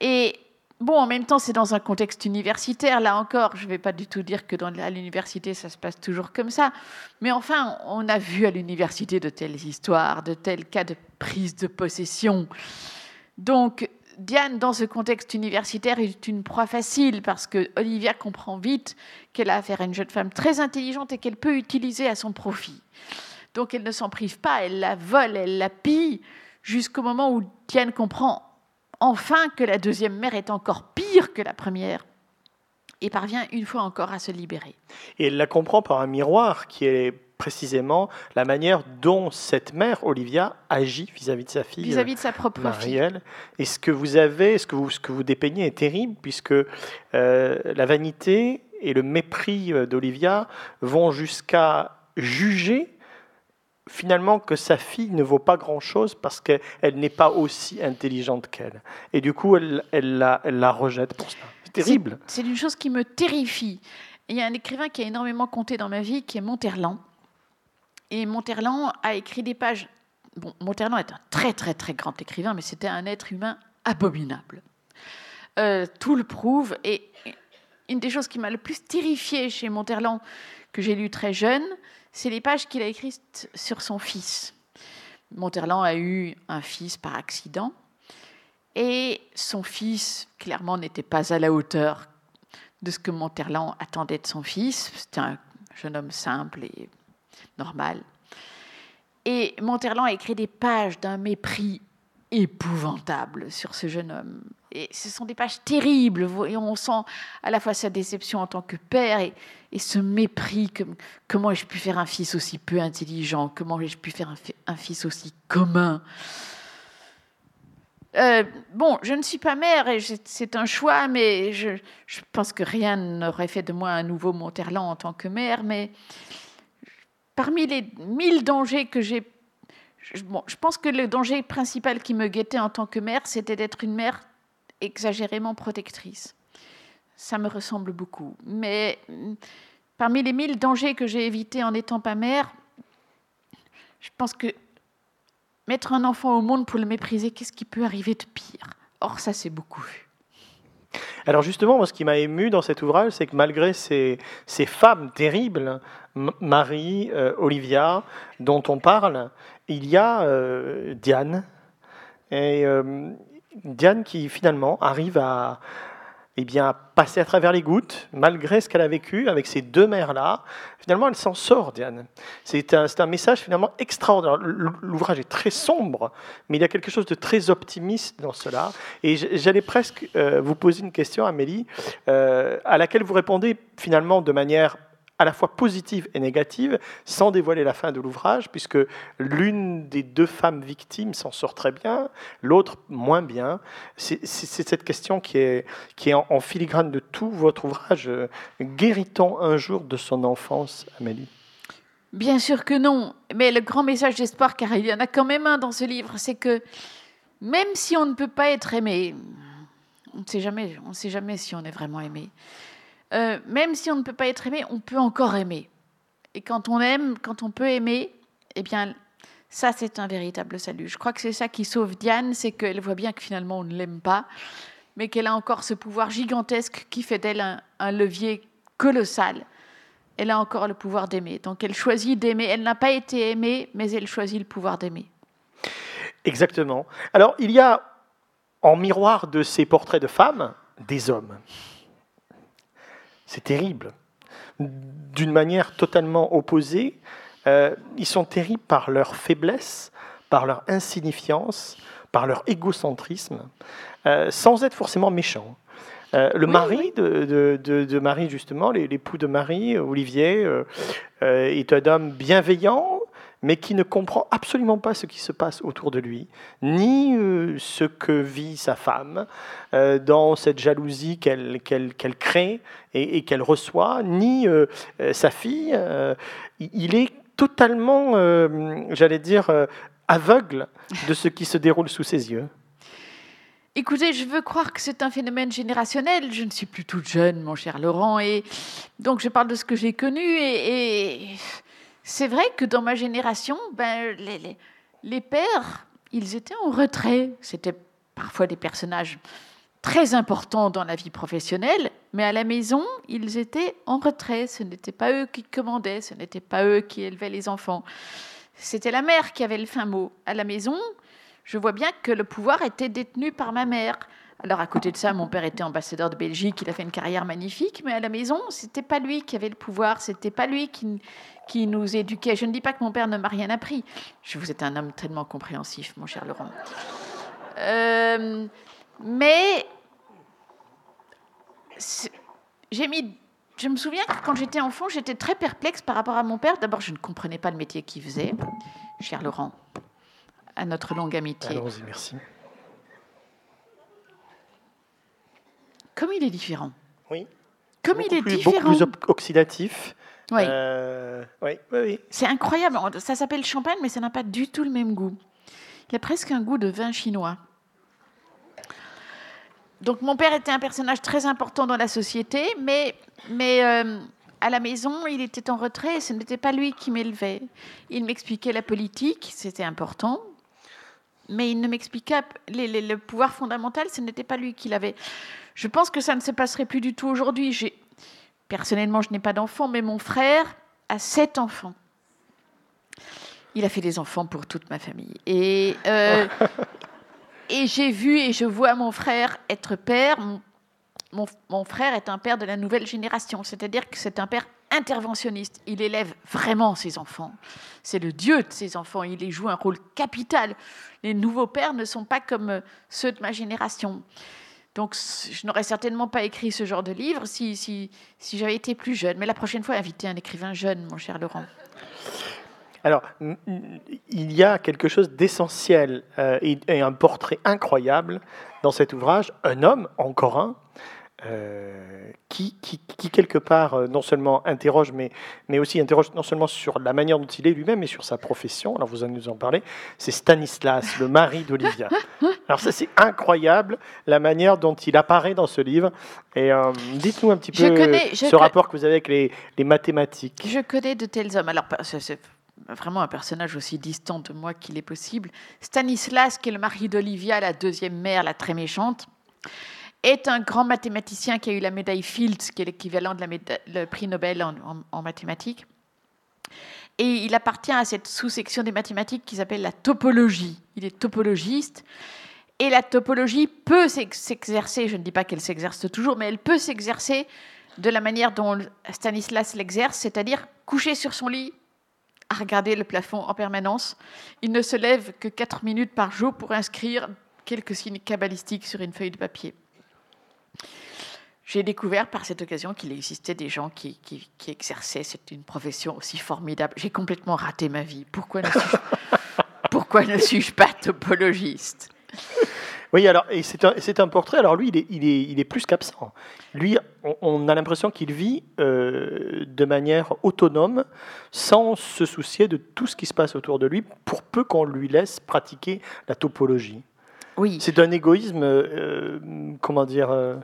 Et Bon, en même temps, c'est dans un contexte universitaire. Là encore, je ne vais pas du tout dire que dans, à l'université, ça se passe toujours comme ça. Mais enfin, on a vu à l'université de telles histoires, de tels cas de prise de possession. Donc, Diane, dans ce contexte universitaire, est une proie facile parce que Olivia comprend vite qu'elle a affaire à une jeune femme très intelligente et qu'elle peut utiliser à son profit. Donc, elle ne s'en prive pas, elle la vole, elle la pille, jusqu'au moment où Diane comprend enfin que la deuxième mère est encore pire que la première et parvient une fois encore à se libérer. Et elle la comprend par un miroir qui est précisément la manière dont cette mère, Olivia, agit vis-à-vis de sa fille, vis-à-vis de sa propre Marielle. Et ce que vous avez, ce que vous, ce que vous dépeignez est terrible, puisque euh, la vanité et le mépris euh, d'Olivia vont jusqu'à juger finalement que sa fille ne vaut pas grand-chose parce qu'elle n'est pas aussi intelligente qu'elle. Et du coup, elle, elle, la, elle la rejette pour ça. C'est terrible. C'est une chose qui me terrifie. Il y a un écrivain qui a énormément compté dans ma vie, qui est Monterland. Et Monterland a écrit des pages. Bon, Monterland est un très très très grand écrivain, mais c'était un être humain abominable. Euh, tout le prouve. Et une des choses qui m'a le plus terrifiée chez Monterland, que j'ai lu très jeune, c'est les pages qu'il a écrites sur son fils. Monterland a eu un fils par accident et son fils, clairement, n'était pas à la hauteur de ce que Monterland attendait de son fils. C'était un jeune homme simple et normal. Et Monterland a écrit des pages d'un mépris épouvantable sur ce jeune homme. Et ce sont des pages terribles, et on sent à la fois sa déception en tant que père et, ce mépris. comment ai-je pu faire un fils aussi peu intelligent Comment ai-je pu faire un, fils aussi commun euh, bon, je ne suis pas mère et c'est un choix, mais je, pense que rien n'aurait fait de moi un nouveau Monterland en tant que mère. Mais parmi les mille dangers que j'ai je, pense que le danger principal qui me guettait en tant que mère, c'était d'être une mère exagérément protectrice. Ça me ressemble beaucoup. Mais mm, parmi les mille dangers que j'ai évités en n'étant pas mère, je pense que mettre un enfant au monde pour le mépriser, qu'est-ce qui peut arriver de pire? Or, ça, c'est beaucoup. Alors justement, moi, ce qui m'a ému dans cet ouvrage, c'est que malgré ces, femmes terribles, Marie, euh, Olivia, dont on parle, il y a euh, Diane. Et euh, Diane qui finalement arrive à, eh bien, passer à travers les gouttes, malgré ce qu'elle a vécu avec ces deux mères-là. Finalement, elle s'en sort, Diane. C'est un, un, message finalement extraordinaire. L'ouvrage est très sombre, mais il y a quelque chose de très optimiste dans cela. Et j'allais presque euh, vous poser une question, Amélie, euh, à laquelle vous répondez finalement de manière à la fois positive et négative, sans dévoiler la fin de l'ouvrage, puisque l'une des deux femmes victimes s'en sort très bien, l'autre moins bien. C'est cette question qui est, en, filigrane de tout votre ouvrage. Guérit-on un jour de son enfance, Amélie? Bien sûr que non, mais le grand message d'espoir, car il y en a quand même un dans ce livre, c'est que même si on ne peut pas être aimé, on ne sait jamais, on ne sait jamais si on est vraiment aimé. Euh, même si on ne peut pas être aimé, on peut encore aimer. Et quand on aime, quand on peut aimer, eh bien, ça, c'est un véritable salut. Je crois que c'est ça qui sauve Diane, c'est qu'elle voit bien que finalement, on ne l'aime pas. mais qu'elle a encore ce pouvoir gigantesque qui fait d'elle un, un levier colossal. Elle a encore le pouvoir d'aimer. Donc elle choisit d'aimer. Elle n'a pas été aimée, mais elle choisit le pouvoir d'aimer. Exactement. Alors il y a en miroir de ces portraits de femmes des hommes. C'est terrible. D'une manière totalement opposée, euh, ils sont terribles par leur faiblesse, par leur insignifiance, par leur égocentrisme, euh, sans être forcément méchants. Euh, le mari De, de, Marie, justement, l'époux de Marie, Olivier, est un homme bienveillant, mais qui ne comprend absolument pas ce qui se passe autour de lui, ni euh, ce que vit sa femme euh, dans cette jalousie qu'elle crée et, qu'elle reçoit, ni euh, sa fille. il est totalement, j'allais dire, aveugle de ce qui se déroule sous ses yeux. Écoutez, je veux croire que c'est un phénomène générationnel. Je ne suis plus toute jeune, mon cher Laurent, et donc je parle de ce que j'ai connu et c'est vrai que dans ma génération, ben, les, pères, ils étaient en retrait. C'était parfois des personnages très importants dans la vie professionnelle, mais à la maison, ils étaient en retrait. Ce n'était pas eux qui commandaient, ce n'était pas eux qui élevaient les enfants. C'était la mère qui avait le fin mot. À la maison, je vois bien que le pouvoir était détenu par ma mère. Alors à côté de ça, mon père était ambassadeur de Belgique, il a fait une carrière magnifique, mais à la maison, c'était pas lui qui avait le pouvoir, c'était pas lui qui, nous éduquait. Je ne dis pas que mon père ne m'a rien appris. Je vous êtes un homme tellement compréhensif, mon cher Laurent. Euh, mais j'ai mis. Je me souviens que quand j'étais enfant, j'étais très perplexe par rapport à mon père. D'abord, je ne comprenais pas le métier qu'il faisait, cher Laurent, à notre longue amitié. Allons-y, merci. Comme il est différent. Oui. Comme il est différent. Beaucoup plus oxydatif. Oui. Euh, oui, oui, C'est incroyable. Ça s'appelle champagne, mais ça n'a pas du tout le même goût. Il a presque un goût de vin chinois. Donc mon père était un personnage très important dans la société, mais, mais euh, à la maison, il était en retrait. Ce n'était pas lui qui m'élevait. Il m'expliquait la politique, c'était important mais il ne m'expliquait le pouvoir fondamental, ce n'était pas lui qui l'avait. Je pense que ça ne se passerait plus du tout aujourd'hui. Personnellement, je n'ai pas d'enfants, mais mon frère a sept enfants. Il a fait des enfants pour toute ma famille. Et, euh, et j'ai vu et je vois mon frère être père. Mon, mon, frère est un père de la nouvelle génération, c'est-à-dire que c'est un père interventionniste. Il élève vraiment ses enfants. C'est le Dieu de ses enfants. Il y joue un rôle capital. Les nouveaux pères ne sont pas comme euh, ceux de ma génération. Donc, je n'aurais certainement pas écrit ce genre de livre si, si, si j'avais été plus jeune. Mais la prochaine fois, invitez un écrivain jeune, mon cher Laurent. Alors, il y a quelque chose d'essentiel euh, et, un portrait incroyable dans cet ouvrage. Un homme, encore un, euh, qui, qui, quelque part, euh, non seulement interroge, mais, mais aussi interroge non seulement sur la manière dont il est lui-même, mais sur sa profession. Alors, vous allez nous en parler. C'est Stanislas, le mari d'Olivia. Alors, ça, c'est incroyable, la manière dont il apparaît dans ce livre. Et euh, dites-nous un petit peu ce rapport que vous avez avec les, les, mathématiques. Je connais de tels hommes. Alors, c'est vraiment un personnage aussi distant de moi qu'il est possible. Stanislas, qui est le mari d'Olivia, la deuxième mère, la très méchante est un grand mathématicien qui a eu la médaille Fields, qui est l'équivalent de la prix Nobel en, mathématiques. Et il appartient à cette sous-section des mathématiques qui s'appelle la topologie. Il est topologiste. Et la topologie peut s'exercer, je ne dis pas qu'elle s'exerce toujours, mais elle peut s'exercer de la manière dont Stanislas l'exerce, c'est-à-dire coucher sur son lit, à regarder le plafond en permanence. Il ne se lève que 4 minutes par jour pour inscrire quelques signes cabalistiques sur une feuille de papier. J'ai découvert par cette occasion qu'il existait des gens qui, exerçaient c'est une profession aussi formidable. J'ai complètement raté ma vie. Pourquoi ne suis-je pas topologiste? oui, alors, et c'est un, un, portrait. Alors, lui, il est, il est, il est plus qu'absent. Lui, on, a l'impression qu'il vit euh, de manière autonome, sans se soucier de tout ce qui se passe autour de lui, pour peu qu'on lui laisse pratiquer la topologie. Oui. C'est un égoïsme, euh, comment dire, euh,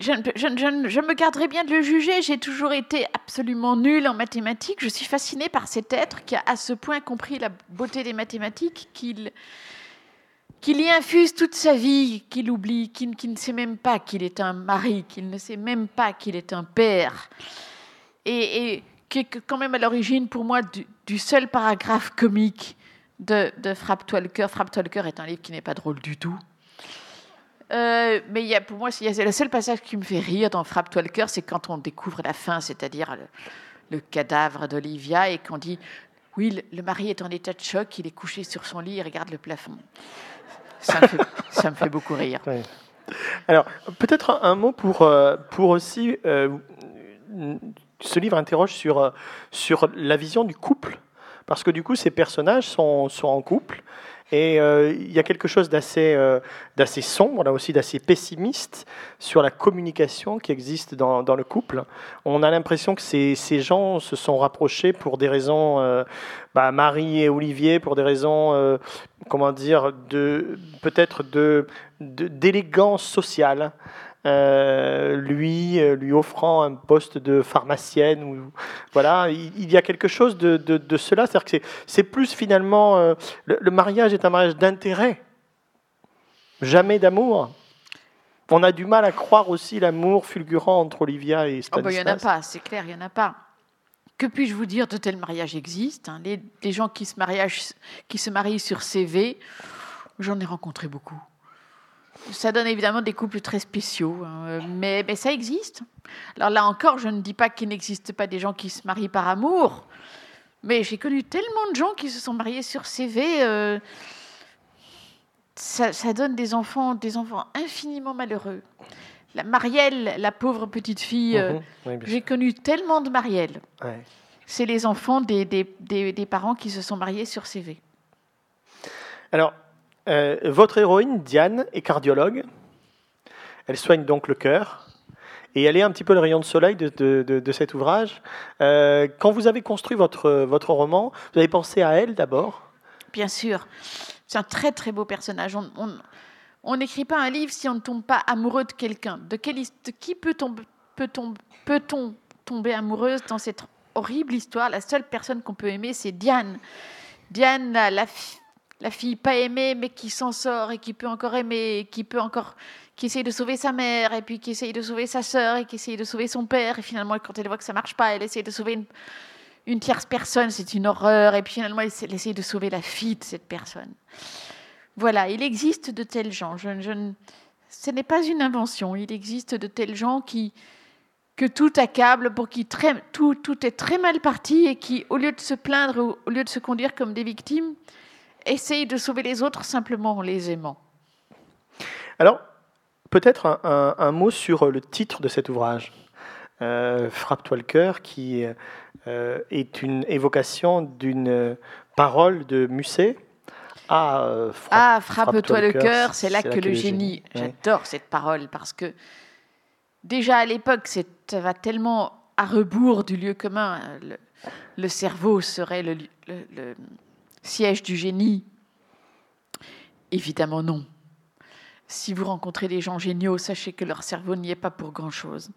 je, me garderai bien de le juger. J'ai toujours été absolument nulle en mathématiques. Je suis fascinée par cet être qui a à ce point compris la beauté des mathématiques qu'il qu'il y infuse toute sa vie, qu'il oublie, qu'il ne sait même pas qu'il est un mari, qu'il ne sait même pas qu'il est un père, et, qui est quand même à l'origine pour moi du, seul paragraphe comique de, Frappe-toi le cœur. Frappe-toi le cœur est un livre qui n'est pas drôle du tout. Euh, mais pour moi, c'est le seul passage qui me fait rire dans Frappe-toi le cœur, c'est quand on découvre la fin, c'est-à-dire le, le, cadavre d'Olivia, et qu'on dit oui, le, mari est en état de choc, il est couché sur son lit, il regarde le plafond. Ça me fait, beaucoup rire. Alors, peut-être un mot pour, euh, pour aussi. Euh, ce livre interroge sur, sur la vision du couple, parce que du coup, ces personnages sont, sont en couple. Et euh, il y a quelque chose d'assez d'assez sombre, là aussi d'assez pessimiste sur la communication qui existe dans, le couple. On a l'impression que ces, gens se sont rapprochés pour des raisons bah, Marie et Olivier pour des raisons, euh, comment dire, de peut-être de d'élégance sociale. Euh, lui euh, lui offrant un poste de pharmacienne ou voilà il, y a quelque chose de, de, cela c'est que c'est plus finalement le, mariage est un mariage d'intérêt jamais d'amour on a du mal à croire aussi l'amour fulgurant entre Olivia et Stanislas. Oh bah, il n'y en a pas, c'est clair, il n'y en a pas. Que puis-je vous dire de tels mariages existent hein? les, gens qui se, qui se marient sur CV, j'en ai rencontré beaucoup. Ça donne évidemment des couples très spéciaux, hein, mais, mais, ça existe. Alors là encore, je ne dis pas qu'il n'existe pas des gens qui se marient par amour, mais j'ai connu tellement de gens qui se sont mariés sur CV. Euh, ça, ça, donne des enfants, des enfants infiniment malheureux. La Marielle, la pauvre petite fille, euh, mhm. j'ai connu tellement de Marielle. C'est les enfants des, des, parents qui se sont mariés sur CV. Alors, euh, votre héroïne, Diane, est cardiologue. Elle soigne donc le cœur. Et elle est un petit peu le rayon de soleil de, de, cet ouvrage. Euh, quand vous avez construit votre, votre roman, vous avez pensé à elle d'abord? Bien sûr. C'est un très très beau personnage. on, n'écrit pas un livre si on ne tombe pas amoureux de quelqu'un. De, qui peut-on peut peut tomber amoureuse dans cette horrible histoire? La seule personne qu'on peut aimer, c'est Diane. Diane, la, la, fille pas aimée, mais qui s'en sort et qui peut encore aimer, qui peut encore, qui essaye de sauver sa mère, et puis qui essaye de sauver sa sœur, et qui essaye de sauver son père. Et finalement, quand elle voit que ça marche pas, elle essaye de sauver une, tierce personne. C'est une horreur. Et puis finalement, elle essaye de sauver la fille de cette personne. Voilà, il existe de tels gens. Ce n'est pas une invention. Il existe de tels gens qui que tout accable, pour qui tout est très mal parti et qui, au lieu de se plaindre, au lieu de se conduire comme des victimes, essayent de sauver les autres simplement en les aimant. Alors, peut-être un, mot sur le titre de cet ouvrage. Euh, Frappe-toi le cœur, qui euh, est une évocation d'une parole de Musset, ah, euh, ah, frappe, toi le cœur, c'est là, que le génie. J'adore cette parole parce que déjà à l'époque, ça va tellement à rebours du lieu commun. Le, cerveau serait le, siège du génie. Évidemment non. Si vous rencontrez des gens géniaux, sachez que leur cerveau n'y est pas pour grand-chose.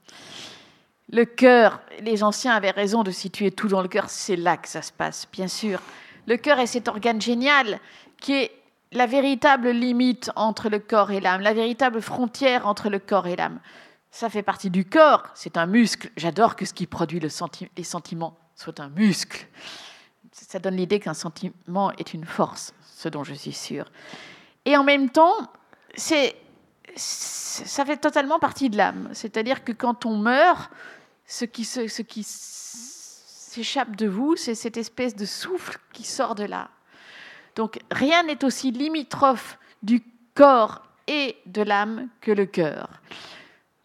Le cœur, les anciens avaient raison de situer tout dans le cœur, c'est là que ça se passe, bien sûr. Le cœur est cet organe génial qui est la véritable limite entre le corps et l'âme, la véritable frontière entre le corps et l'âme. Ça fait partie du corps, c'est un muscle. J'adore que ce qui produit le les sentiments soit un muscle. Ça donne l'idée qu'un sentiment est une force, ce dont je suis sûre. Et en même temps, c'est, ça fait totalement partie de l'âme. C'est-à-dire que quand on meurt, ce qui, ce qui s'échappe de vous, c'est cette espèce de souffle qui sort de là. Donc rien n'est aussi limitrophe du corps et de l'âme que le cœur.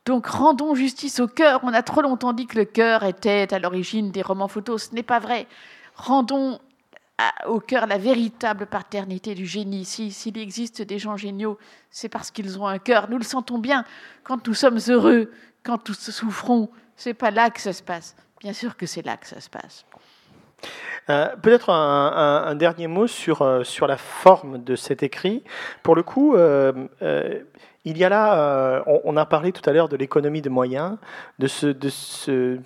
Donc rendons justice au cœur. On a trop longtemps dit que le cœur était à l'origine des romans photos. Ce n'est pas vrai. Rendons au cœur la véritable paternité du génie. S'il existe des gens géniaux, c'est parce qu'ils ont un cœur. Nous le sentons bien quand nous sommes heureux, quand nous souffrons. C'est pas là que ça se passe. Bien sûr que c'est là que ça se passe. Euh, peut-être un, dernier mot sur, euh, sur la forme de cet écrit. Pour le coup, euh, il y a là, on, a parlé tout à l'heure de l'économie de moyens, de ce,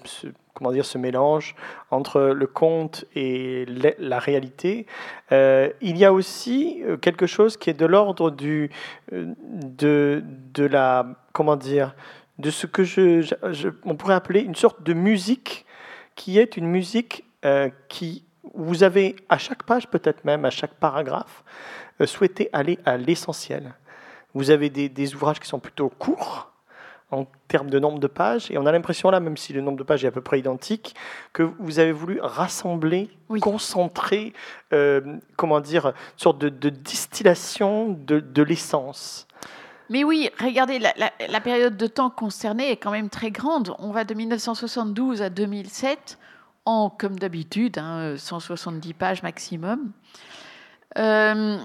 comment dire, ce mélange entre le conte et la réalité. il y a aussi quelque chose qui est de l'ordre du, de, la, comment dire, de ce que je, on pourrait appeler une sorte de musique qui est une musique qui vous avez à chaque page, peut-être même à chaque paragraphe, euh, souhaité aller à l'essentiel. Vous avez des, ouvrages qui sont plutôt courts en termes de nombre de pages, et on a l'impression là, même si le nombre de pages est à peu près identique, que vous avez voulu rassembler, concentrer, euh, comment dire, une sorte de, distillation de, l'essence. Mais oui, regardez, la, la, période de temps concernée est quand même très grande. On va de 1972 à 2007 en, comme d'habitude, 170 hein, pages maximum. Euh,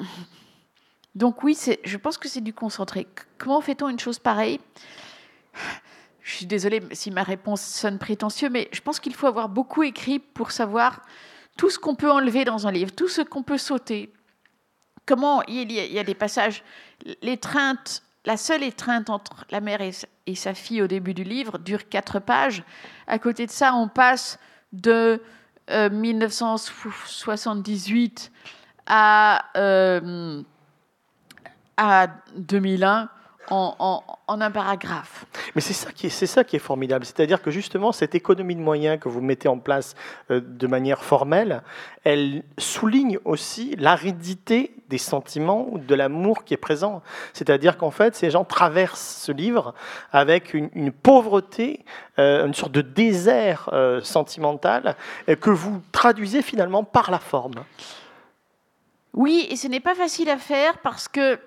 donc oui, je pense que c'est du concentré. Comment fait-on une chose pareille? Je suis désolée si ma réponse sonne prétentieux, mais je pense qu'il faut avoir beaucoup écrit pour savoir tout ce qu'on peut enlever dans un livre, tout ce qu'on peut sauter. Comment il y, a, des passages, l'étreinte, la seule étreinte entre la mère et, et sa fille au début du livre dure quatre pages. À côté de ça, on passe de 1978 euh, à, euh, à 2001 en, un paragraphe. Mais c'est ça qui est, c'est ça qui est formidable, c'est-à-dire que justement cette économie de moyens que vous mettez en place euh, de manière formelle, elle souligne aussi l'aridité des sentiments ou de l'amour qui est présent. C'est-à-dire qu'en fait, ces gens traversent ce livre avec une, pauvreté, euh, une sorte de désert euh, sentimental que vous traduisez finalement par la forme. Oui, et ce n'est pas facile à faire parce que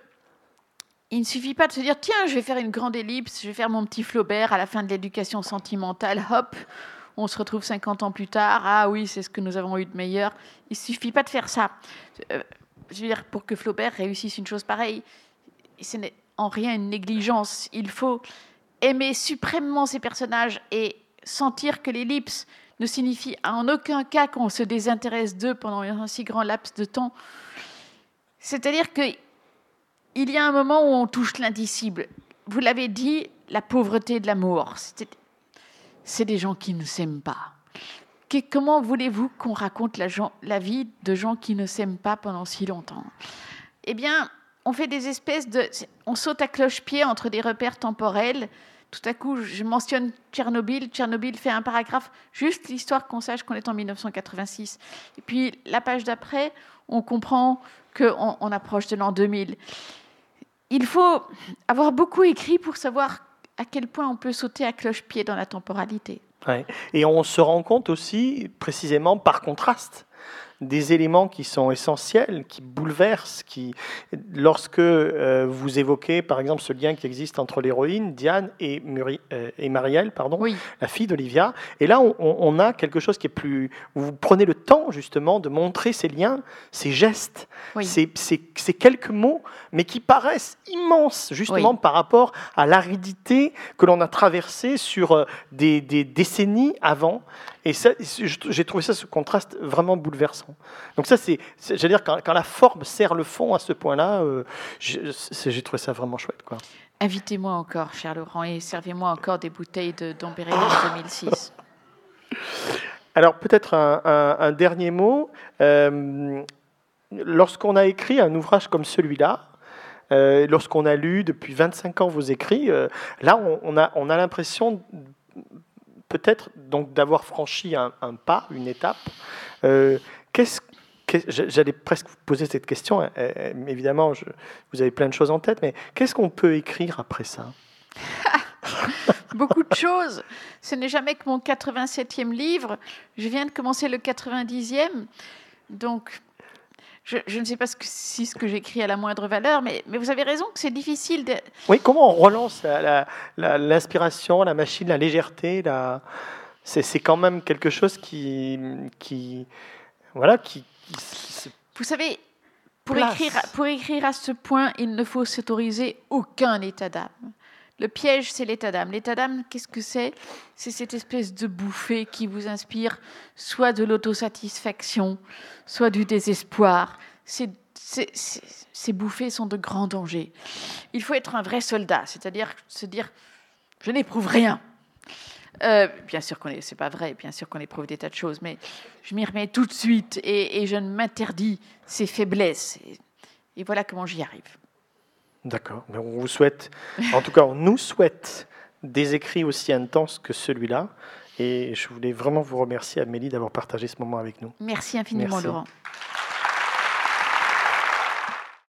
il ne suffit pas de se dire tiens, je vais faire une grande ellipse, je vais faire mon petit Flaubert à la fin de l'éducation sentimentale, hop, on se retrouve 50 ans plus tard, ah oui, c'est ce que nous avons eu de meilleur. Il ne suffit pas de faire ça. Euh, je veux dire, pour que Flaubert réussisse une chose pareille, ce n'est en rien une négligence. Il faut aimer suprêmement ses personnages et sentir que l'ellipse ne signifie en aucun cas qu'on se désintéresse d'eux pendant un si grand laps de temps. C'est-à-dire que il y a un moment où on touche l'indicible. Vous l'avez dit, la pauvreté de l'amour. C'est des gens qui ne s'aiment pas. comment voulez-vous qu'on raconte la, vie de gens qui ne s'aiment pas pendant si longtemps? Eh bien, on fait des espèces de... On saute à cloche-pied entre des repères temporels. Tout à coup, je mentionne Tchernobyl. Tchernobyl fait un paragraphe, juste l'histoire qu'on sache qu'on est en 1986. Et puis, la page d'après, on comprend qu'on on approche de l'an 2000 il faut avoir beaucoup écrit pour savoir à quel point on peut sauter à cloche-pied dans la temporalité. Et on se rend compte aussi, précisément par contraste, des éléments qui sont essentiels, qui bouleversent, qui, lorsque euh, vous évoquez par exemple ce lien qui existe entre l'héroïne, Diane, et, euh, et Marielle, pardon, la fille d'Olivia, et là on, a quelque chose qui est plus... Vous prenez le temps justement de montrer ces liens, ces gestes, ces, ces, quelques mots, mais qui paraissent immenses justement par rapport à l'aridité que l'on a traversée sur euh, des, des décennies avant. Et j'ai trouvé ça, ce contraste vraiment bouleversant. Donc ça, c'est, j'allais dire, quand, la forme sert le fond à ce point-là, euh, j'ai trouvé ça vraiment chouette. Quoi. Invitez-moi encore, cher Laurent, et servez-moi encore des bouteilles de Dom en 2006. Alors peut-être un, dernier mot. Euh, lorsqu'on a écrit un ouvrage comme celui-là, euh, lorsqu'on a lu depuis 25 ans vos écrits, là on, a, on a l'impression peut-être donc d'avoir franchi un, pas, une étape. Euh, qu'est-ce J'allais presque vous poser cette question. Hein, euh, évidemment, vous avez plein de choses en tête, mais qu'est-ce qu'on peut écrire après ça? Beaucoup de choses. Ce n'est jamais que mon 87e livre. Je viens de commencer le 90e. Donc, je, ne sais pas si ce que j'écris a la moindre valeur, mais, mais vous avez raison que c'est difficile de... Oui, comment on relance l'inspiration, la, machine, la légèreté. C'est quand même quelque chose qui... qui voilà, qui, vous savez, pour écrire, pour écrire à ce point, il ne faut s'autoriser aucun état d'âme. Le piège, c'est l'état d'âme. L'état d'âme, qu'est-ce que c'est? C'est cette espèce de bouffée qui vous inspire soit de l'autosatisfaction, soit du désespoir. Ces, bouffées sont de grands dangers. Il faut être un vrai soldat, c'est-à-dire se dire je n'éprouve rien. Euh, bien sûr qu'on c'est pas vrai, bien sûr qu'on éprouve des tas de choses, mais je m'y remets tout de suite et, je ne m'interdis ces faiblesses. Et, voilà comment j'y arrive. D'accord. Mais on vous souhaite, en tout cas, on nous souhaite des écrits aussi intenses que celui-là. Et je voulais vraiment vous remercier, Amélie, d'avoir partagé ce moment avec nous. Merci infiniment, Laurent.